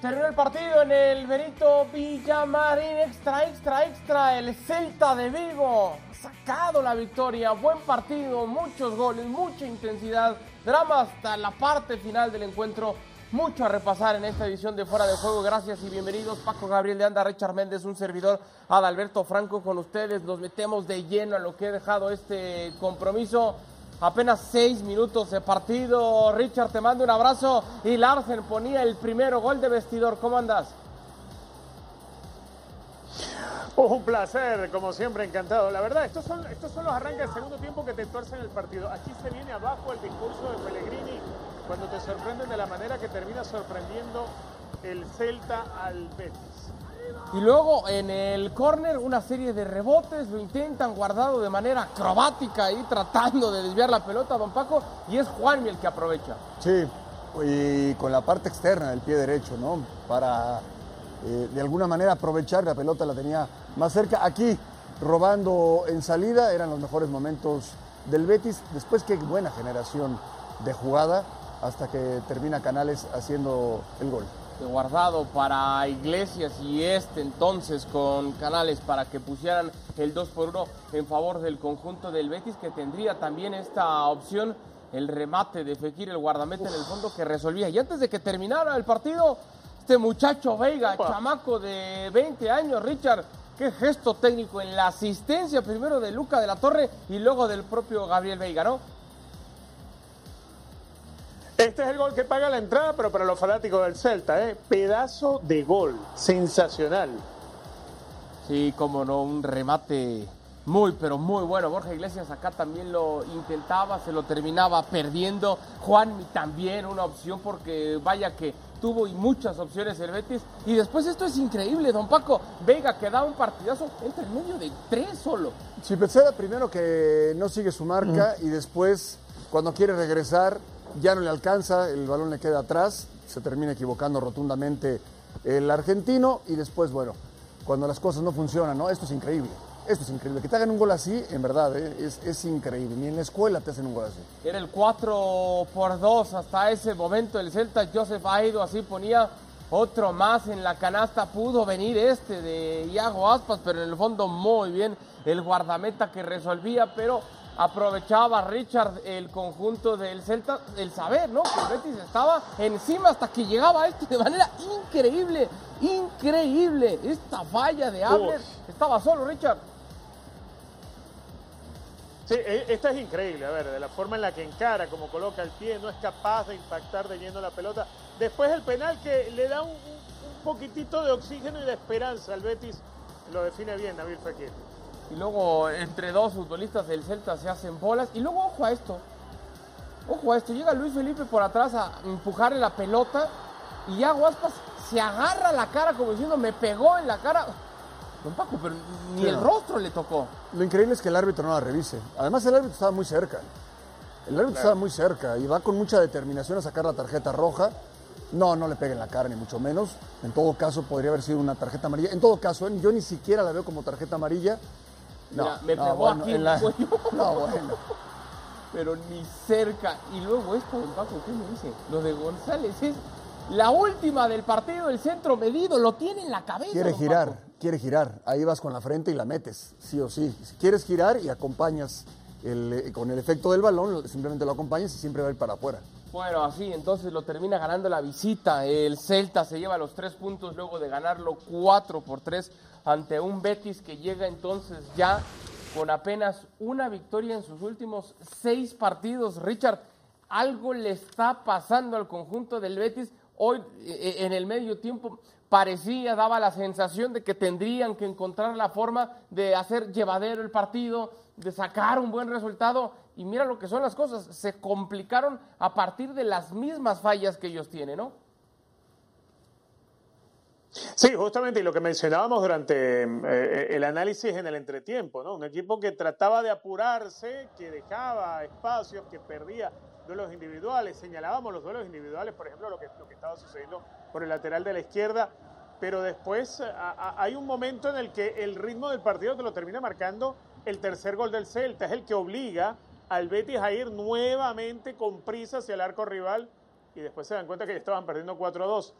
Terminó el partido en el Benito Villamarín. Extra, extra, extra. El Celta de Vigo ha sacado la victoria. Buen partido, muchos goles, mucha intensidad. Drama hasta la parte final del encuentro. Mucho a repasar en esta edición de Fuera de Juego. Gracias y bienvenidos. Paco Gabriel de Anda, Richard Méndez, un servidor, Adalberto Franco con ustedes. Nos metemos de lleno a lo que he dejado este compromiso. Apenas seis minutos de partido. Richard, te mando un abrazo. Y Larsen ponía el primero gol de vestidor. ¿Cómo andas? un placer, como siempre, encantado. La verdad, estos son, estos son los arranques del segundo tiempo que te tuercen el partido. Aquí se viene abajo el discurso de Pellegrini cuando te sorprenden de la manera que termina sorprendiendo el Celta al Betis. Y luego en el córner una serie de rebotes, lo intentan guardado de manera acrobática y tratando de desviar la pelota, don Paco, y es Juanmi el que aprovecha. Sí, y con la parte externa del pie derecho, ¿no? Para eh, de alguna manera aprovechar la pelota, la tenía más cerca. Aquí, robando en salida, eran los mejores momentos del Betis. Después, qué buena generación de jugada hasta que termina Canales haciendo el gol guardado para Iglesias y este entonces con Canales para que pusieran el 2 por 1 en favor del conjunto del Betis que tendría también esta opción el remate de Fekir el guardameta en el fondo que resolvía y antes de que terminara el partido este muchacho Veiga, chamaco de 20 años, Richard, qué gesto técnico en la asistencia primero de Luca de la Torre y luego del propio Gabriel Veiga, ¿no? Este es el gol que paga la entrada, pero para los fanáticos del Celta, ¿eh? pedazo de gol, sensacional. Sí, como no, un remate muy, pero muy bueno. Borja Iglesias acá también lo intentaba, se lo terminaba perdiendo. Juan también una opción porque vaya que tuvo y muchas opciones el Betis. Y después esto es increíble, don Paco. Vega que da un partidazo, entra en medio de tres solo. Sí, Peseda primero que no sigue su marca y después cuando quiere regresar ya no le alcanza, el balón le queda atrás, se termina equivocando rotundamente el argentino y después, bueno, cuando las cosas no funcionan, ¿no? Esto es increíble. Esto es increíble. Que te hagan un gol así, en verdad, ¿eh? es, increíble. Ni en la escuela te hacen un gol así. Era el 4 por 2 hasta ese momento. El Celta, Joseph Aido, así ponía otro más en la canasta. Pudo venir este de Iago Aspas, pero en el fondo muy bien el guardameta que resolvía, pero aprovechaba Richard el conjunto del Celta, el saber, ¿no? Que el Betis estaba encima hasta que llegaba este de manera increíble, increíble. Esta falla de Abner, estaba solo Richard. Sí, e, esta es increíble, a ver, de la forma en la que encara, como coloca el pie, no es capaz de impactar de lleno la pelota. Después el penal que le da un, poquitito de oxígeno y de esperanza al Betis, lo define bien David Fekir y luego entre dos futbolistas del Celta se hacen bolas. Y luego, ojo a esto, ojo a esto, llega Luis Felipe por atrás a empujarle la pelota y ya Guaspas se agarra la cara como diciendo, me pegó en la cara. Don Paco, pero ni el rostro le tocó. Lo increíble es que el árbitro no la revise. Además, el árbitro estaba muy cerca. El árbitro estaba muy cerca y va con mucha determinación a sacar la tarjeta roja. No, no le pegue en la cara, ni mucho menos. En todo caso, podría haber sido una tarjeta amarilla. En todo caso, ¿eh? yo ni siquiera la veo como tarjeta amarilla. No, me pegó aquí en la... No, bueno. Pero ni cerca. Y luego esto, don Paco, ¿qué me dice? Lo de González es la última del partido, el centro medido, lo tiene en la cabeza. Quiere girar, quiere girar. Ahí vas con la frente y la metes, sí o sí. Si quieres girar y acompañas eh, con el efecto del balón, simplemente lo acompañas y siempre va a ir para afuera. Bueno, así entonces lo termina ganando la visita. El Celta se lleva los tres puntos luego de ganarlo cuatro por tres ante un Betis que llega entonces ya con apenas una victoria en sus últimos seis partidos. Richard, algo le está pasando al conjunto del Betis. Hoy eh, eh, en el medio tiempo parecía, daba la sensación de que tendrían que encontrar la forma de hacer llevadero el partido, de sacar un buen resultado. Y mira lo que son las cosas, se complicaron a partir de las mismas fallas que ellos tienen, ¿no? Sí, justamente, y lo que mencionábamos durante eh, el análisis en el entretiempo, ¿no? Un equipo que trataba de apurarse, que dejaba espacios, que perdía duelos individuales. Señalábamos los duelos individuales, por ejemplo, lo que, lo que estaba sucediendo por el lateral de la izquierda, pero después hay un momento en el que el ritmo del partido te lo termina marcando el tercer gol del Celta, es el que obliga al Betis a ir nuevamente con prisa hacia el arco rival y después se dan cuenta que ya estaban perdiendo 4-2.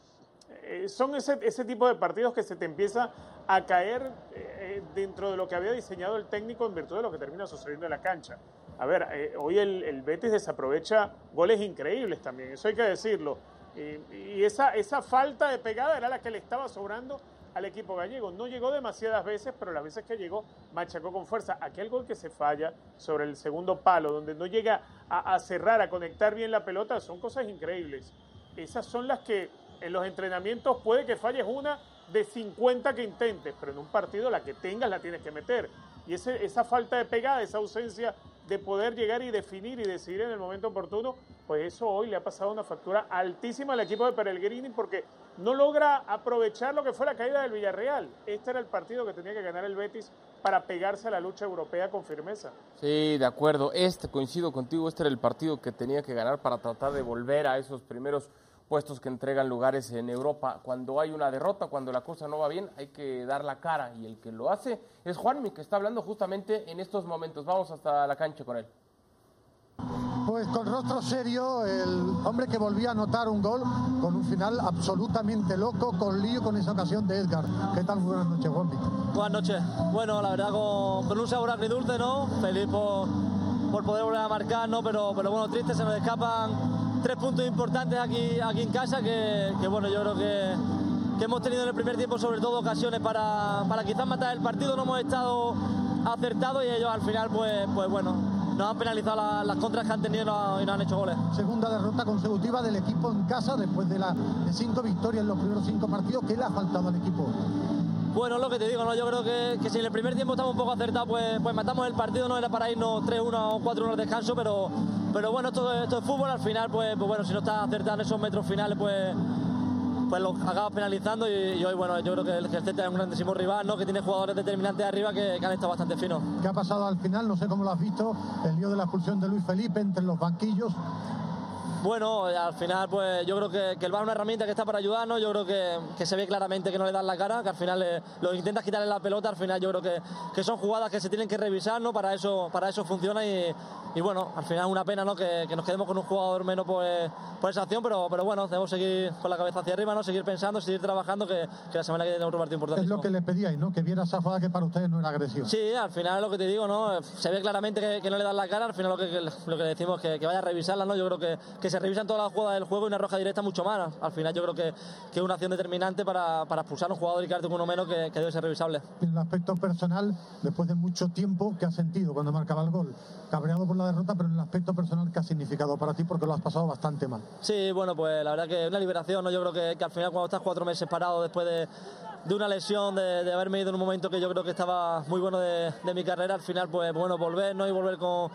Eh, son ese, ese tipo de partidos que se te empieza a caer eh, dentro de lo que había diseñado el técnico en virtud de lo que termina sucediendo en la cancha. A ver, eh, hoy el, el, Betis desaprovecha goles increíbles también, eso hay que decirlo. Y, y esa, esa falta de pegada era la que le estaba sobrando al equipo gallego. No llegó demasiadas veces, pero las veces que llegó machacó con fuerza. Aquel gol que se falla sobre el segundo palo, donde no llega a, a cerrar, a conectar bien la pelota, son cosas increíbles. Esas son las que en los entrenamientos puede que falles una de 50 que intentes, pero en un partido la que tengas la tienes que meter. Y ese, esa falta de pegada, esa ausencia de poder llegar y definir y decidir en el momento oportuno, pues eso hoy le ha pasado una factura altísima al equipo de Peregrini porque no logra aprovechar lo que fue la caída del Villarreal. Este era el partido que tenía que ganar el Betis para pegarse a la lucha europea con firmeza. Sí, de acuerdo. Este, coincido contigo, este era el partido que tenía que ganar para tratar de volver a esos primeros puestos que entregan lugares en Europa. Cuando hay una derrota, cuando la cosa no va bien, hay que dar la cara. Y el que lo hace es Juanmi, que está hablando justamente en estos momentos. Vamos hasta la cancha con él. Pues con rostro serio, el hombre que volvía a anotar un gol con un final absolutamente loco, con lío con esa ocasión de Edgar. ¿Qué tal? Buenas noches, Juanmi. Buenas noches. Bueno, la verdad con, con un sabor agridulce, ¿no? Feliz por, por poder volver a marcar, ¿no? Pero, pero bueno, triste, se nos escapan tres puntos importantes aquí, aquí en casa que, bueno, yo creo que, hemos tenido en el primer tiempo sobre todo ocasiones para, para quizás matar el partido, no hemos estado acertados y ellos al final pues, pues bueno, nos han penalizado la, las contras que han tenido y nos, y nos, han hecho goles. Segunda derrota consecutiva del equipo en casa después de, la, de cinco victorias en los primeros cinco partidos. ¿Qué le ha faltado al equipo? Bueno, lo que te digo, ¿no? yo creo que, que, si en el primer tiempo estamos un poco acertados, pues, pues matamos el partido, no era para irnos 3-1 o 4-1 al descanso, pero, pero bueno, esto, esto es fútbol, al final, pues, pues bueno, si no estás acertado en esos metros finales, pues pues lo acabas penalizando y, hoy bueno yo creo que el, que es un grandísimo rival ¿no? que tiene jugadores determinantes arriba que, que, han estado bastante finos ¿qué ha pasado al final? no sé cómo lo has visto el lío de la expulsión de Luis Felipe entre los banquillos bueno, al final pues yo creo que, que el VAR es una herramienta que está para ayudarnos, yo creo que, que, se ve claramente que no le dan la cara, que al final le, lo intentas quitarle la pelota, al final yo creo que, que, son jugadas que se tienen que revisar, ¿no? Para eso, para eso funciona y, y bueno, al final es una pena, ¿no? Que, nos quedemos con un jugador menos pues, por esa acción, pero, pero bueno, debemos seguir con la cabeza hacia arriba, ¿no? Seguir pensando, seguir trabajando, que, la semana que viene otro partido importante. Es lo que le pedíais, ¿no? Que viera esa jugada que para ustedes no era agresión. Sí, al final es lo que te digo, ¿no? Se ve claramente que, no le dan la cara, al final lo que, lo que decimos es que, vaya a revisarla, ¿no? Yo creo que, que se revisan todas las jugadas del juego y una roja directa mucho más. Al final yo creo que, que es una acción determinante para, para expulsar a un jugador y quedarte con uno menos que, que, debe ser revisable. En el aspecto personal, después de mucho tiempo, ¿qué has sentido cuando marcaba el gol? Cabreado por la derrota, pero en el aspecto personal, ¿qué ha significado para ti? Porque lo has pasado bastante mal. Sí, bueno, pues la verdad que es una liberación, ¿no? Yo creo que, que al final cuando estás cuatro meses parado después de, de una lesión, de, de, haberme ido en un momento que yo creo que estaba muy bueno de, de mi carrera, al final pues bueno, volver, ¿no? Y volver con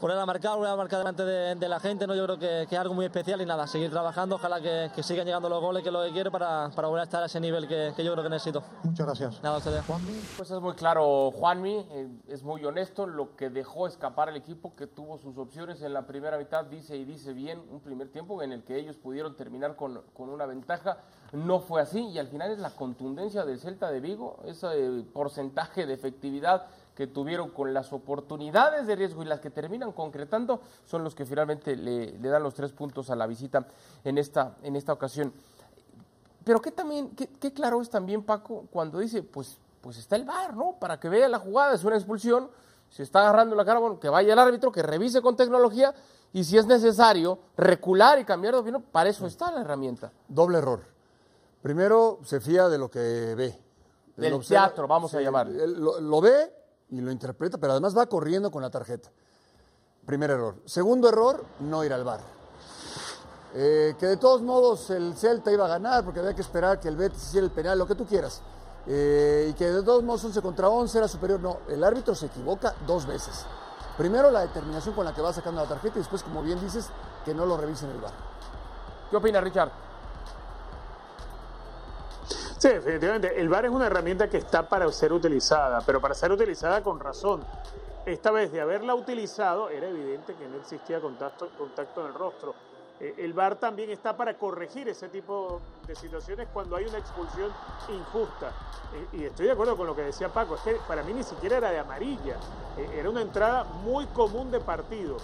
volver a marcar, volver a marcar delante de, de la gente, ¿no? yo creo que, que, es algo muy especial y nada, seguir trabajando, ojalá que, que sigan llegando los goles que es lo que quiero para, para, volver a estar a ese nivel que, que yo creo que necesito. Muchas gracias. Nada, ustedes. Juanmi. Pues es muy claro, Juanmi, eh, es muy honesto, lo que dejó escapar el equipo, que tuvo sus opciones en la primera mitad, dice y dice bien, un primer tiempo en el que ellos pudieron terminar con, con una ventaja, no fue así y al final es la contundencia del Celta de Vigo, ese porcentaje de efectividad que tuvieron con las oportunidades de riesgo y las que terminan concretando son los que finalmente le, le dan los tres puntos a la visita en esta, en esta ocasión. Pero qué también, qué, qué, claro es también Paco cuando dice, pues, pues está el VAR, ¿no? Para que vea la jugada, es una expulsión, se está agarrando la cara, bueno, que vaya el árbitro, que revise con tecnología y si es necesario recular y cambiar de opinión, para eso está la herramienta. Doble error. Primero, se fía de lo que ve. Del observa, teatro, vamos a llamar. Lo, lo ve y lo interpreta, pero además va corriendo con la tarjeta. Primer error. Segundo error, no ir al bar. Eh, que de todos modos el Celta iba a ganar porque había que esperar que el Betis hiciera el penal, lo que tú quieras. Eh, y que de todos modos 11 contra 11 era superior. No, el árbitro se equivoca dos veces. Primero la determinación con la que va sacando la tarjeta y después, como bien dices, que no lo revisen el bar. ¿Qué opina Richard? Sí, definitivamente. El VAR es una herramienta que está para ser utilizada, pero para ser utilizada con razón. Esta vez de haberla utilizado, era evidente que no existía contacto, contacto en el rostro. Eh, el VAR también está para corregir ese tipo de situaciones cuando hay una expulsión injusta. Eh, y estoy de acuerdo con lo que decía Paco, es que para mí ni siquiera era de amarilla, eh, era una entrada muy común de partido.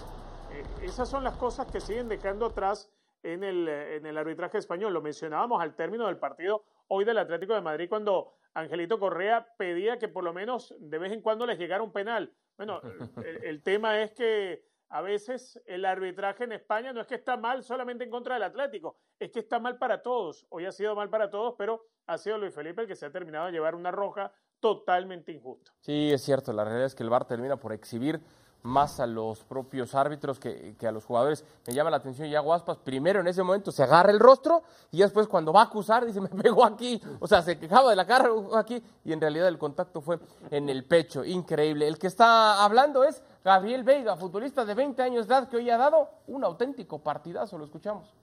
esas son las cosas que siguen dejando atrás en el, en el arbitraje español. Lo mencionábamos al término del partido hoy del Atlético de Madrid cuando Angelito Correa pedía que por lo menos de vez en cuando les llegara un penal. Bueno, el, tema es que a veces el arbitraje en España no es que está mal solamente en contra del Atlético, es que está mal para todos. Hoy ha sido mal para todos, pero ha sido Luis Felipe el que se ha terminado de llevar una roja totalmente injusta. Sí, es cierto, la realidad es que el VAR termina por exhibir más a los propios árbitros que, a los jugadores. Me llama la atención ya Guaspas, primero en ese momento se agarra el rostro y después cuando va a acusar dice, me pegó aquí, o sea, se quejaba de la cara aquí y en realidad el contacto fue en el pecho, increíble. El que está hablando es Gabriel Veiga, futbolista de 20 años de edad que hoy ha dado un auténtico partidazo, lo escuchamos.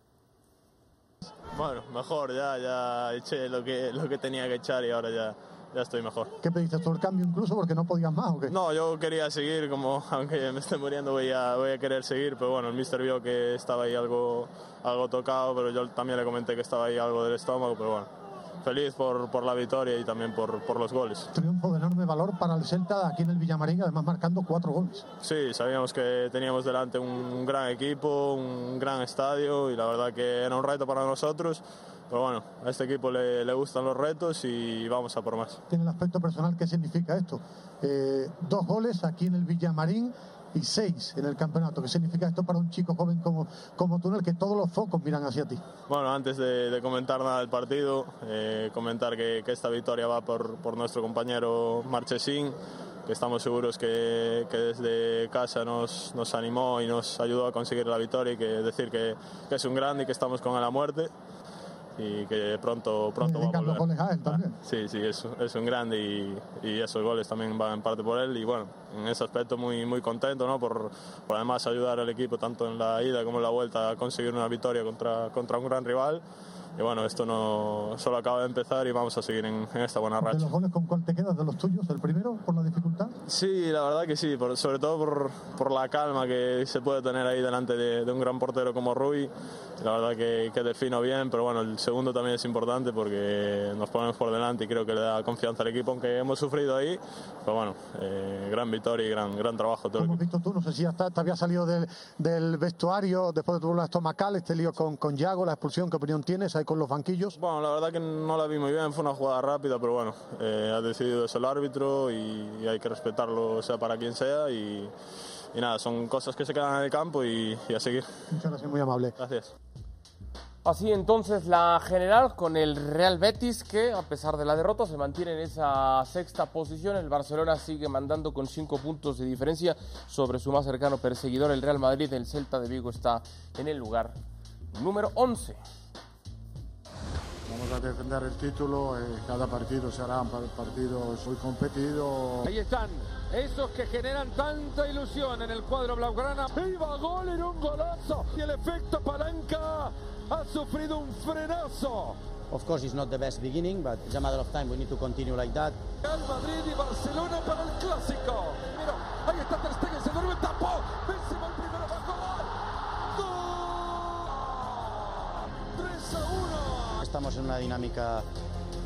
Bueno, mejor, ya, ya eché lo que, lo que tenía que echar y ahora ya ya estoy mejor. ¿Qué pediste tú el cambio incluso porque no podías más o qué? No, yo quería seguir, como aunque me esté muriendo voy a, voy a querer seguir, pero bueno, el mister vio que estaba ahí algo, algo tocado, pero yo también le comenté que estaba ahí algo del estómago, pero bueno, feliz por, por la victoria y también por, por, los goles. Triunfo de enorme valor para el Celta aquí en el Villamarín, además marcando cuatro goles. Sí, sabíamos que teníamos delante un gran equipo, un gran estadio y la verdad que era un reto para nosotros pero bueno, a este equipo le, le, gustan los retos y vamos a por más. Tiene el aspecto personal, ¿qué significa esto? Eh, dos goles aquí en el Villamarín y seis en el campeonato. ¿Qué significa esto para un chico joven como, como tú, en el que todos los focos miran hacia ti? Bueno, antes de, comentar nada del partido, eh, comentar que, que, esta victoria va por, por nuestro compañero Marchesín, que estamos seguros que, que desde casa nos, nos, animó y nos ayudó a conseguir la victoria y que decir que, que es un grande y que estamos con él a muerte y que pronto, pronto va a volver. goles a él también. Sí, sí, es, es un grande y, y, esos goles también van en parte por él y bueno, en ese aspecto muy, muy contento ¿no? por, por además ayudar al equipo tanto en la ida como en la vuelta a conseguir una victoria contra, contra un gran rival y bueno, esto no solo acaba de empezar y vamos a seguir en, esta buena racha. ¿De los goles con cuál te quedas de los tuyos? ¿El primero por la dificultad? Sí, la verdad que sí, sobre todo por, por, la calma que se puede tener ahí delante de, un gran portero como Rui. La verdad que, que defino bien, pero bueno, el segundo también es importante porque nos ponemos por delante y creo que le da confianza al equipo, aunque hemos sufrido ahí. Pero bueno, eh, gran victoria y gran, gran trabajo todo Como visto tú, no sé si ya te había salido del, del, vestuario después de tu problema estomacal, este lío con, con Yago, la expulsión, ¿qué opinión tienes? Con los banquillos? Bueno, la verdad que no la vi muy bien, fue una jugada rápida, pero bueno, eh, ha decidido es el árbitro y, hay que respetarlo, sea para quien sea. Y, nada, son cosas que se quedan en el campo y, a seguir. Muchas gracias, muy amable. Gracias. Así entonces la general con el Real Betis que a pesar de la derrota se mantiene en esa sexta posición. El Barcelona sigue mandando con cinco puntos de diferencia sobre su más cercano perseguidor, el Real Madrid. El Celta de Vigo está en el lugar número 11 vamos a defender el título. Eh, cada partido será un partido muy competido. Ahí están, esos que generan tanta ilusión en el cuadro blaugrana. Iba gol en un golazo y el efecto palanca ha sufrido un frenazo. Of course, it's not the best beginning, but it's a matter of time. We need to continue like that. Real Madrid y Barcelona para el clásico. Mira, ahí está Ter Stegen, se duerme, estamos en una dinámica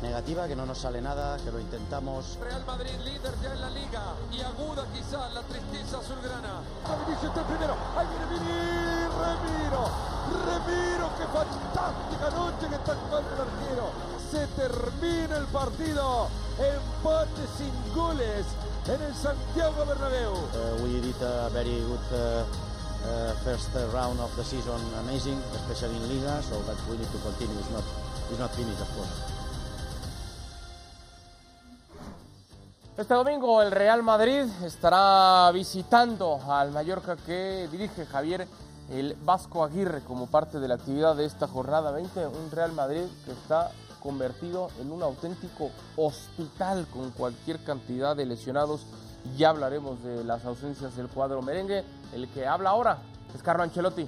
negativa, que no nos sale nada, que lo intentamos. Real Madrid líder ya en la liga y aguda quizás la tristeza azulgrana. Vinicius está primero, ahí viene Vini, Remiro, Remiro, qué fantástica noche que está jugando el arquero. Se termina el partido, empate sin goles en el Santiago Bernabéu. Uh, we did a very good uh, uh, first round of the season, amazing, especially in Liga, so that we need to continue. It's not este domingo el Real Madrid estará visitando al Mallorca que dirige Javier el Vasco Aguirre como parte de la actividad de esta jornada 20. Un Real Madrid que está convertido en un auténtico hospital con cualquier cantidad de lesionados. Ya hablaremos de las ausencias del cuadro merengue. El que habla ahora es Carlo Ancelotti.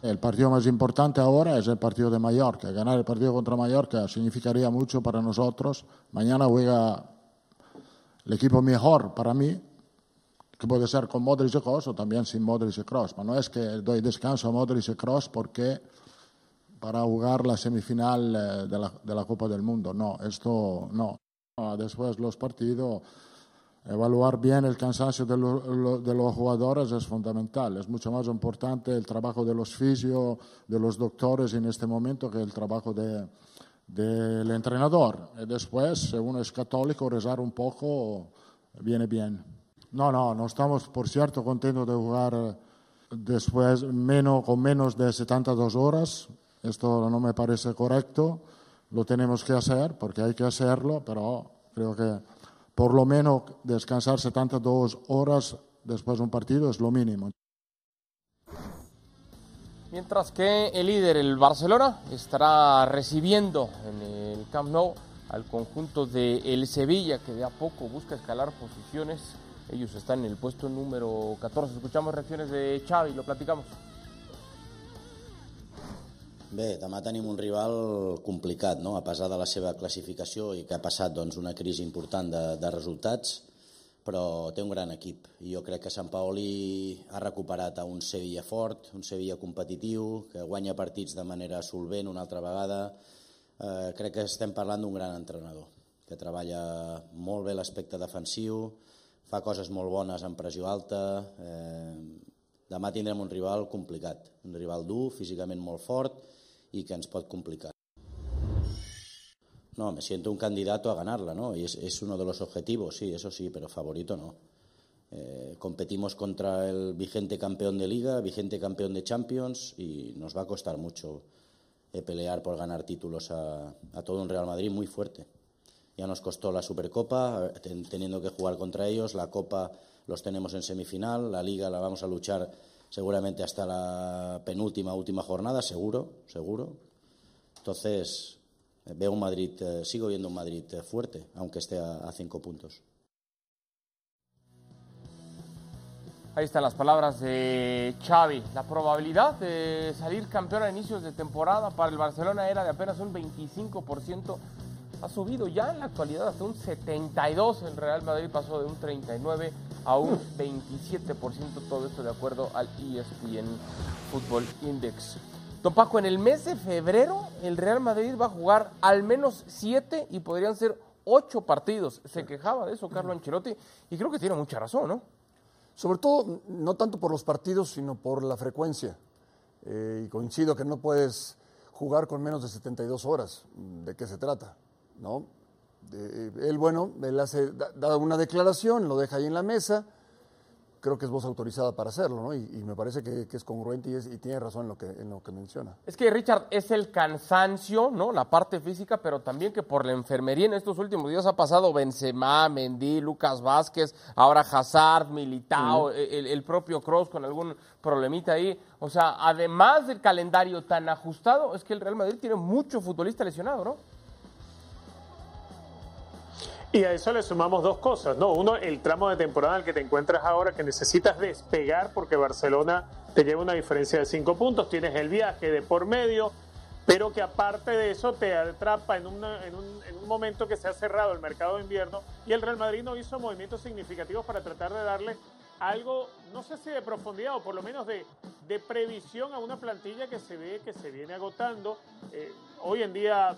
El partido más importante ahora es el partido de Mallorca. Ganar el partido contra Mallorca significaría mucho para nosotros. Mañana juega el equipo mejor para mí, que puede ser con Modric y Kroos o también sin Modric y Kroos. Pero no es que doy descanso a Modric y Kroos porque para jugar la semifinal eh, de la, de la Copa del Mundo. No, esto no. Después los partidos evaluar bien el cansancio de, de, los jugadores es fundamental. Es mucho más importante el trabajo de los fisios, de los doctores en este momento que el trabajo de, del entrenador. Y después, si uno es católico, rezar un poco viene bien. No, no, no estamos, por cierto, contentos de jugar después menos, con menos de 72 horas. Esto no me parece correcto. Lo tenemos que hacer porque hay que hacerlo, pero creo que por lo menos descansar 72 horas después de un partido es lo mínimo. Mientras que el líder, el Barcelona, estará recibiendo en el Camp Nou al conjunto de el Sevilla, que de a poco busca escalar posiciones. Ellos están en el puesto número 14. Escuchamos reacciones de Xavi, lo platicamos. Bé, demà tenim un rival complicat, no? a pesar de la seva classificació i que ha passat doncs, una crisi important de, de resultats, però té un gran equip. Jo crec que Sant Paoli ha recuperat a un Sevilla fort, un Sevilla competitiu, que guanya partits de manera solvent una altra vegada. Eh, crec que estem parlant d'un gran entrenador, que treballa molt bé l'aspecte defensiu, fa coses molt bones en pressió alta. Eh, demà tindrem un rival complicat, un rival dur, físicament molt fort, y que nos puede complicar. No, me siento un candidato a ganarla, ¿no? Y es, uno de los objetivos, sí, eso sí, pero favorito no. Eh, competimos contra el vigente campeón de liga, vigente campeón de Champions y nos va a costar mucho eh, pelear por ganar títulos a, todo un Real Madrid muy fuerte. Ya nos costó la Supercopa, teniendo que jugar contra ellos, la Copa los tenemos en semifinal, la Liga la vamos a luchar seguramente hasta la penúltima, última jornada, seguro, seguro. Entonces, veo un Madrid, eh, sigo viendo un Madrid eh, fuerte, aunque esté a, cinco puntos. Ahí están las palabras de Xavi. La probabilidad de salir campeón a inicios de temporada para el Barcelona era de apenas un 25%. Ha subido ya en la actualidad hasta un 72%. El Real Madrid pasó de un 39% a un 27%, todo esto de acuerdo al ESPN Football Index. Don Paco, en el mes de febrero el Real Madrid va a jugar al menos siete y podrían ser ocho partidos. Se quejaba de eso Carlo Ancelotti y creo que tiene mucha razón, ¿no? Sobre todo, no tanto por los partidos, sino por la frecuencia. Eh, y coincido que no puedes jugar con menos de 72 horas. ¿De qué se trata? ¿No? Él, bueno, él hace, da, una declaración, lo deja ahí en la mesa, creo que es voz autorizada para hacerlo, ¿no? Y, me parece que, es congruente y, tiene razón en lo, que, en lo que menciona. Es que, Richard, es el cansancio, ¿no? La parte física, pero también que por la enfermería en estos últimos días ha pasado Benzema, Mendy, Lucas Vázquez, ahora Hazard, Militao, el, el, propio Cross con algún problemita ahí. O sea, además del calendario tan ajustado, es que el Real Madrid tiene mucho futbolista lesionado, ¿no? Y a eso le sumamos dos cosas, ¿no? Uno, el tramo de temporada en el que te encuentras ahora, que necesitas despegar porque Barcelona te lleva una diferencia de cinco puntos, tienes el viaje de por medio, pero que aparte de eso te atrapa en, en, un, en, un, momento que se ha cerrado el mercado de invierno y el Real Madrid no hizo movimientos significativos para tratar de darle algo, no sé si de profundidad o por lo menos de, de previsión a una plantilla que se ve que se viene agotando. Eh, hoy en día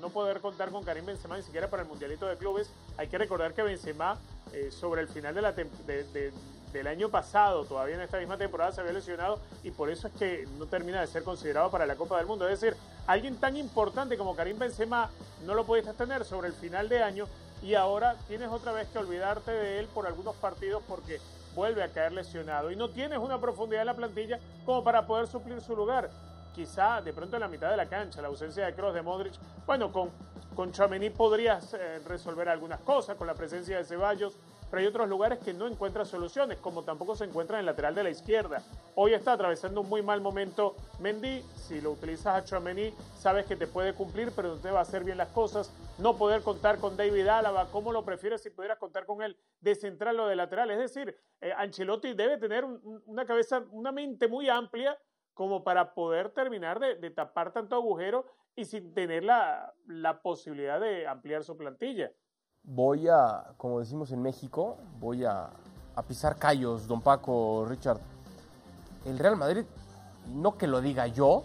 no poder contar con Karim Benzema ni siquiera para el Mundialito de Clubes. Hay que recordar que Benzema eh, sobre el final del año pasado, todavía en esta misma temporada se había lesionado y por eso es que no termina de ser considerado para la Copa del Mundo. Es decir, alguien tan importante como Karim Benzema no lo pudiste tener sobre el final de año y ahora tienes otra vez que olvidarte de él por algunos partidos porque vuelve a caer lesionado y no tienes una profundidad en la plantilla como para poder suplir su lugar quizá de pronto en la mitad de la cancha, la ausencia de Cross de Modric. Bueno, con, con Chamení podrías eh, resolver algunas cosas, con la presencia de Ceballos, pero hay otros lugares que no encuentran soluciones, como tampoco se encuentra en el lateral de la izquierda. Hoy está atravesando un muy mal momento Mendy, si lo utilizas a Chamení, sabes que te puede cumplir, pero no te va a hacer bien las cosas. No poder contar con David Álava, ¿cómo lo prefieres si pudieras contar con él de central o de lateral? Es decir, eh, Ancelotti debe tener una cabeza, una mente muy amplia como para poder terminar de, tapar tanto agujero y sin tener la, posibilidad de ampliar su plantilla. Voy a, como decimos en México, voy a, a pisar callos, don Paco, Richard. El Real Madrid, no que lo diga yo,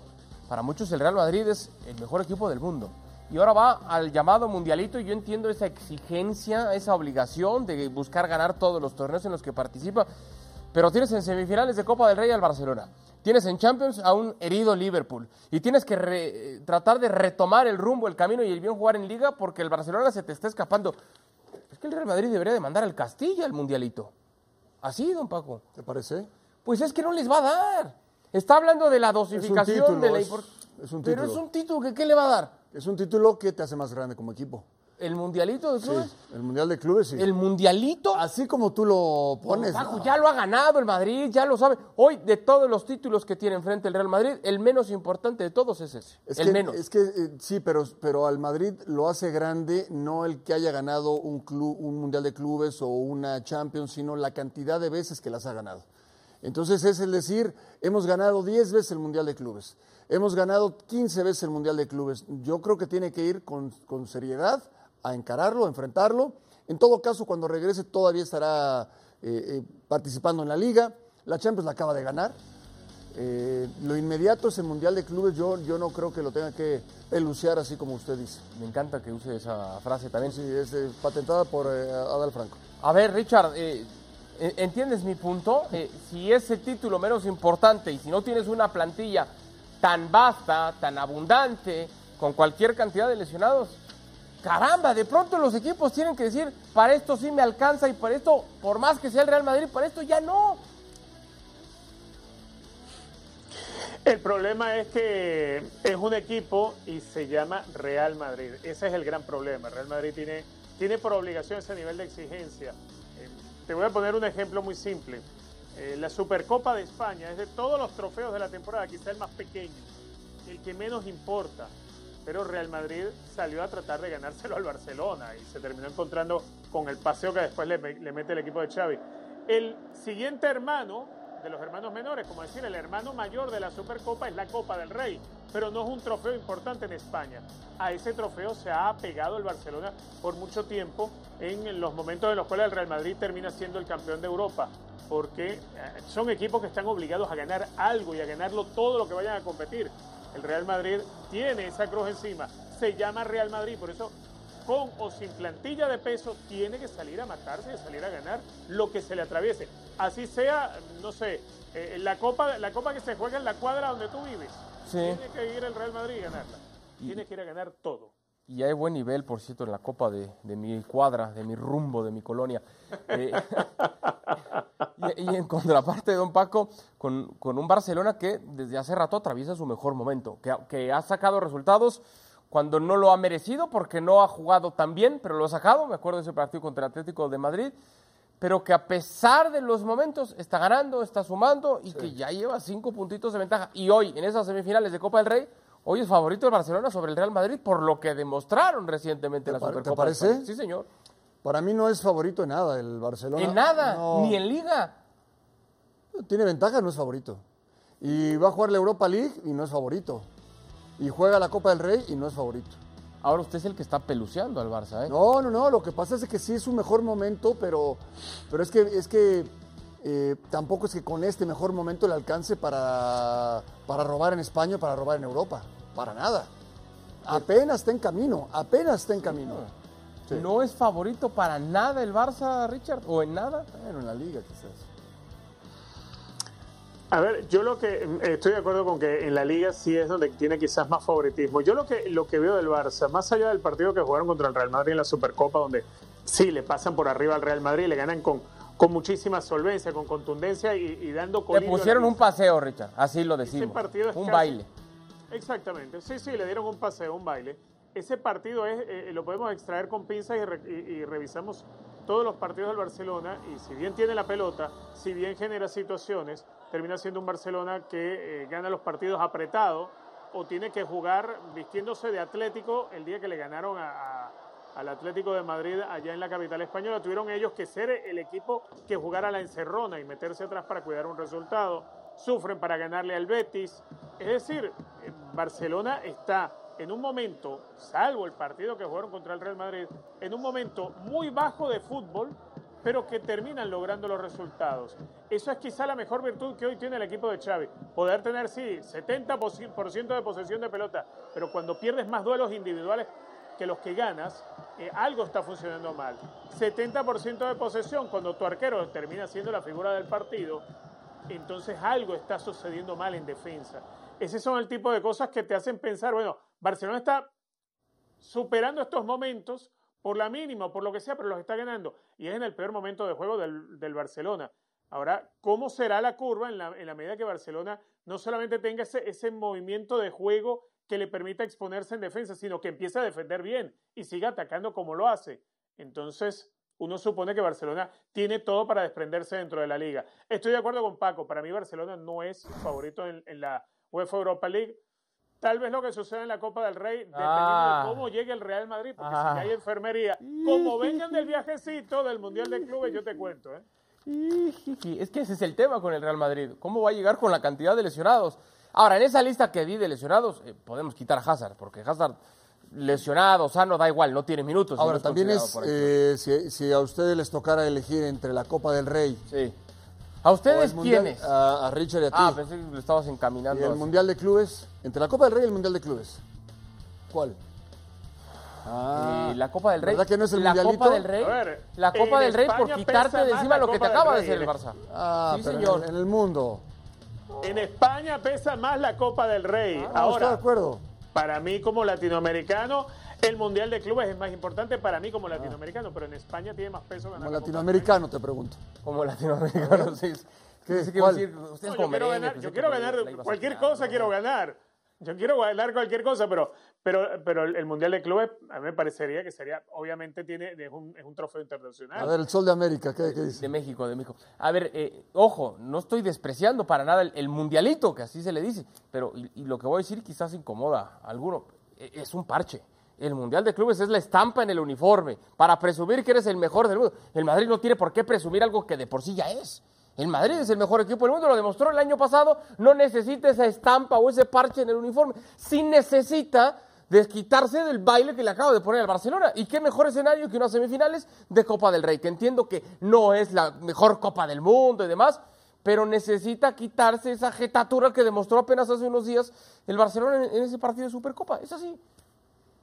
para muchos el Real Madrid es el mejor equipo del mundo. y ahora va al llamado mundialito. Y yo entiendo esa exigencia, esa obligación de buscar ganar todos los torneos en los que participa. Pero tienes en semifinales de Copa del Rey al Barcelona. Tienes en Champions a un herido Liverpool. Y tienes que re- tratar de retomar el rumbo, el camino y el bien jugar en Liga porque el Barcelona se te está escapando. Es que el Real Madrid debería de mandar al Castilla al mundialito. Así, don Paco. ¿Te parece? Pues es que no les va a dar. Está hablando de la dosificación título, de la es- un Pero título. es un título que ¿qué le va a dar? Es un título que te hace más grande como equipo. ¿El mundialito de Sí, clubes? el Mundial de Clubes, sí. ¿El mundialito? Así como tú lo pones. Ya lo ha ganado el Madrid, ya lo sabe. Hoy, de todos los títulos que tiene enfrente el Real Madrid, el menos importante de todos es ese. Es el que, menos. es que eh, sí, pero, pero al Madrid lo hace grande no el que haya ganado un, club, un Mundial de Clubes o una Champions, sino la cantidad de veces que las ha ganado. Entonces es el decir, hemos ganado 10 veces el Mundial de Clubes, hemos ganado 15 veces el Mundial de Clubes. Yo creo que tiene que ir con, con seriedad a encararlo, a enfrentarlo. En todo caso, cuando regrese todavía estará eh, eh, participando en la liga. La Champions la acaba de ganar. Eh, lo inmediato es el Mundial de Clubes. Yo, yo no creo que lo tenga que pelucear así como usted dice. Me encanta que use esa frase también. Sí, es eh, patentada por eh, Adal Franco. A ver, Richard, eh, ¿entiendes mi punto? Si es el título menos importante y si no tienes una plantilla tan vasta, tan abundante, con cualquier cantidad de lesionados, caramba, de pronto los equipos tienen que decir, para esto sí me alcanza y para esto, por más que sea el Real Madrid, para esto ya no. El problema es que es un equipo y se llama Real Madrid. Ese es el gran problema. Real Madrid tiene, tiene por obligación ese nivel de exigencia. Eh, te voy a poner un ejemplo muy simple. Eh, la Supercopa de España es de todos los trofeos de la temporada, quizá el más pequeño, el que menos importa. Pero Real Madrid salió a tratar de ganárselo al Barcelona y se terminó encontrando con el paseo que después le, mete el equipo de Xavi. El siguiente hermano de los hermanos menores, como decir, el hermano mayor de la Supercopa es la Copa del Rey, pero no es un trofeo importante en España. A ese trofeo se ha apegado el Barcelona por mucho tiempo en los momentos en los cuales el Real Madrid termina siendo el campeón de Europa, porque eh, son equipos que están obligados a ganar algo y a ganarlo todo lo que vayan a competir. El Real Madrid tiene esa cruz encima, se llama Real Madrid, por eso con o sin plantilla de peso, tiene que salir a matarse, y salir a ganar lo que se le atraviese. Así sea, no sé, eh, la, copa, la copa que se juega en la cuadra donde tú vives. Sí. Tiene que ir el Real Madrid y ganarla. Tiene que ir a ganar todo. Y hay buen nivel, por cierto, en la copa de, de mi cuadra, de mi rumbo, de mi colonia. Eh, y, y en contraparte, don Paco, con, con un Barcelona que desde hace rato atraviesa su mejor momento, que, que ha sacado resultados cuando no lo ha merecido, porque no ha jugado tan bien, pero lo ha sacado. Me acuerdo de ese partido contra el Atlético de Madrid. Pero que a pesar de los momentos está ganando, está sumando y que ya lleva cinco puntitos de ventaja. Y hoy, en esas semifinales de Copa del Rey, hoy es favorito el Barcelona sobre el Real Madrid por lo que demostraron recientemente en la pa- te Supercopa. de parece? Sí, señor. Para mí no es favorito en nada el Barcelona. En nada, No. ni en Liga. Tiene ventaja, no es favorito. Y va a jugar la Europa League y no es favorito. Y juega la Copa del Rey y no es favorito. Ahora usted es el que está peluceando al Barça, ¿eh? No, no, no. Lo que pasa es que sí es su mejor momento, pero, pero es que, es que eh, tampoco es que con este mejor momento le alcance para, para robar en España, para robar en Europa. Para nada. Apenas está en camino, apenas está en camino. Sí. ¿No es favorito para nada el Barça, Richard? ¿O en nada? Bueno, en la liga quizás. A ver, yo lo que eh, estoy de acuerdo con que en la liga sí es donde tiene quizás más favoritismo. Yo lo que lo que veo del Barça, más allá del partido que jugaron contra el Real Madrid en la Supercopa, donde sí le pasan por arriba al Real Madrid, le ganan con, con muchísima solvencia, con contundencia y, y dando Le pusieron un paseo, Richard. Así lo decimos. partido es Un casi- baile. Exactamente, sí, sí, le dieron un paseo, un baile. Ese partido es, eh, lo podemos extraer con pinzas y, re- y- y revisamos todos los partidos del Barcelona y si bien tiene la pelota, si bien genera situaciones, termina siendo un Barcelona que eh, gana los partidos apretado o tiene que jugar vistiéndose de Atlético el día que le ganaron a- al Atlético de Madrid allá en la capital española. Tuvieron ellos que ser el equipo que jugara la encerrona y meterse atrás para cuidar un resultado. Sufren para ganarle al Betis. Es decir, eh, Barcelona está en un momento, salvo el partido que jugaron contra el Real Madrid, en un momento muy bajo de fútbol, pero que terminan logrando los resultados. Eso es quizá la mejor virtud que hoy tiene el equipo de Xavi. Poder tener, sí, 70% de posesión de pelota, pero cuando pierdes más duelos individuales que los que ganas, eh, algo está funcionando mal. 70% de posesión, cuando tu arquero termina siendo la figura del partido, entonces algo está sucediendo mal en defensa. Ese son el tipo de cosas que te hacen pensar, bueno, Barcelona está superando estos momentos por la mínima, por lo que sea, pero los está ganando. Y es en el peor momento de juego del, Barcelona. Ahora, ¿cómo será la curva en la, medida que Barcelona no solamente tenga ese, ese, movimiento de juego que le permita exponerse en defensa, sino que empiece a defender bien y siga atacando como lo hace? Entonces, uno supone que Barcelona tiene todo para desprenderse dentro de la liga. Estoy de acuerdo con Paco, para mí Barcelona no es favorito en, en la UEFA Europa League. Tal vez lo que sucede en la Copa del Rey, dependiendo de Ah. cómo llegue el Real Madrid, porque Ah. si hay enfermería, como vengan del viajecito del Mundial de Clubes, yo te cuento, ¿eh? Es que ese es el tema con el Real Madrid. ¿Cómo va a llegar con la cantidad de lesionados? Ahora, en esa lista que di de lesionados, eh, podemos quitar a Hazard, porque Hazard lesionado, sano, da igual, no tiene minutos. y Ahora, no también es, eh, si, si a ustedes les tocara elegir entre la Copa del Rey Sí. ¿A ustedes el Mundial- quiénes? A, a Richard y a ti. Ah, pensé que lo estabas y encaminando. el así. Mundial de Clubes, entre la Copa del Rey y el Mundial de Clubes. ¿Cuál? Ah, Y la Copa del Rey. ¿Verdad que no es el la mundialito? Copa del Rey. Ver, la Copa del Rey por quitarte de encima lo que te acaba de hacer el Barça. Ah, sí, pero señor. el- En, el mundo. En España pesa más la Copa del Rey. Ah, estoy de Ahora, acuerdo. Para mí como latinoamericano, el Mundial de Clubes es más importante para mí como latinoamericano, pero en España tiene más peso ganar Como latinoamericano, te pregunto. Como latinoamericano, sí. ¿Qué? Decir, Rey. ustedes No, como yo quiero ganar, yo que quiero ganar cualquier cosa, ¿no? quiero ganar. Yo quiero ganar cualquier cosa, pero, pero, pero el Mundial de Clubes a mí me parecería que sería, obviamente tiene, es un, es un trofeo internacional. A ver, el Sol de América, ¿qué, qué dice? De México, de México. A ver, eh, ojo, no estoy despreciando para nada el, el mundialito, que así se le dice, pero y, y lo que voy a decir quizás incomoda a alguno, e- es un parche. El Mundial de Clubes es la estampa en el uniforme, para presumir que eres el mejor del mundo. El Madrid no tiene por qué presumir algo que de por sí ya es. El Madrid es el mejor equipo del mundo, lo demostró el año pasado, no necesita esa estampa o ese parche en el uniforme, sí necesita desquitarse del baile que le acaba de poner al Barcelona. ¿Y qué mejor escenario que unas semifinales de Copa del Rey? Que entiendo que no es la mejor Copa del mundo y demás, pero necesita quitarse esa jetatura que demostró apenas hace unos días el Barcelona en ese partido de Supercopa. Es así.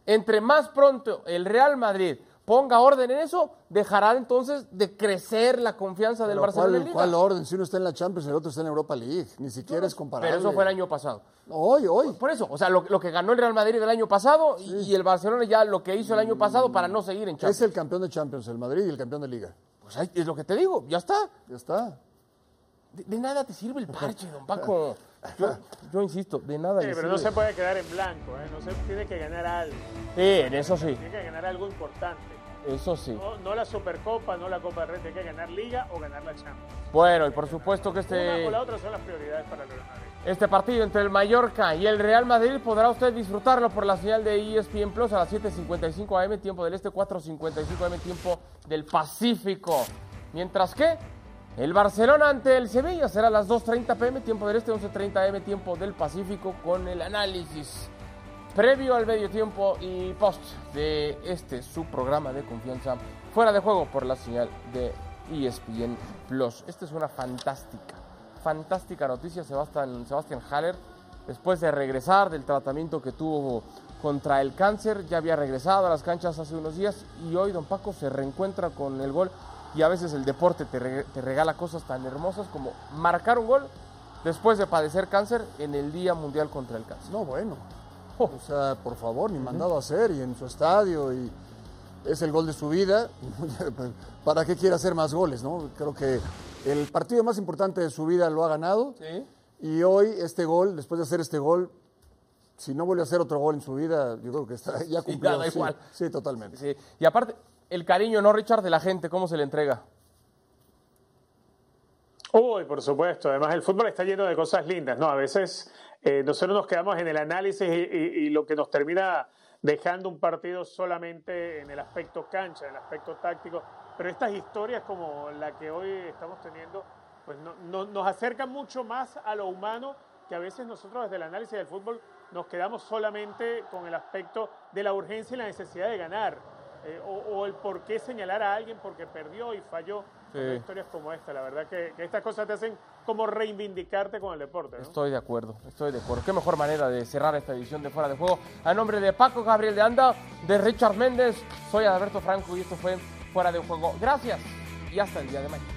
Entre más pronto el Real Madrid ponga orden en eso, dejará entonces de crecer la confianza del Pero Barcelona en ¿cuál, Liga. ¿Cuál orden? Si uno está en la Champions y el otro está en Europa League. Ni siquiera es comparable. Pero eso fue el año pasado. Hoy, hoy. Por eso, o sea, lo, lo que ganó el Real Madrid el año pasado y, y el Barcelona ya lo que hizo el año pasado para no seguir en Champions. Es el campeón de Champions, el Madrid y el campeón de Liga. Pues ahí es lo que te digo, ya está. Ya está. De, de nada te sirve el parche, don Paco. Yo, yo insisto, de nada Sí, pero no se puede quedar en blanco, ¿eh? no se tiene que ganar algo, Sí, en eso sí, tiene que ganar algo importante. Eso sí. No, no la Supercopa, no la Copa del Rey, tiene que ganar Liga o ganar la Champions. Bueno, y por supuesto que Una este... o la otra son las prioridades para el Real Madrid. Este partido entre el Mallorca y el Real Madrid podrá usted disfrutarlo por la señal de ESPN Plus a las 7.55 am, tiempo del este, 4.55 am, tiempo del Pacífico. Mientras que el Barcelona ante el Sevilla será a las 2.30 pm, tiempo del este, 11.30 am, tiempo del Pacífico, con el análisis previo al medio tiempo y post de este su programa de confianza fuera de juego por la señal de ESPN Plus. Esta es una fantástica, fantástica noticia. Sebastián, Sebastián Haller, después de regresar del tratamiento que tuvo contra el cáncer, ya había regresado a las canchas hace unos días y hoy Don Paco se reencuentra con el gol y a veces el deporte te, te regala cosas tan hermosas como marcar un gol después de padecer cáncer en el Día Mundial contra el Cáncer. No, bueno. O sea, por favor, ni mandado a hacer y en su estadio y es el gol de su vida. ¿Para qué quiere hacer más goles, no? Creo que el partido más importante de su vida lo ha ganado ¿Sí? y hoy este gol, después de hacer este gol, si no vuelve a hacer otro gol en su vida, yo creo que está ya Sí, cumplido. ya da sí, igual. sí, totalmente. Sí. Y aparte, el cariño, ¿no, Richard, de la gente? ¿Cómo se le entrega? Uy, por supuesto. Además, el fútbol está lleno de cosas lindas, ¿no? A veces eh, nosotros nos quedamos en el análisis y, y- y lo que nos termina dejando un partido solamente en el aspecto cancha, en el aspecto táctico. Pero estas historias como la que hoy estamos teniendo, pues no- no- nos acercan mucho más a lo humano que a veces nosotros desde el análisis del fútbol nos quedamos solamente con el aspecto de la urgencia y la necesidad de ganar. eh, o, o el por qué señalar a alguien porque perdió y falló. Sí. Historias como esta, la verdad que, que estas cosas te hacen como reivindicarte con el deporte. ¿no? Estoy de acuerdo, estoy de acuerdo. Qué mejor manera de cerrar esta edición de Fuera de Juego. A nombre de Paco Gabriel de Anda, de Richard Méndez, soy Alberto Franco y esto fue Fuera de Juego. Gracias y hasta el día de mañana.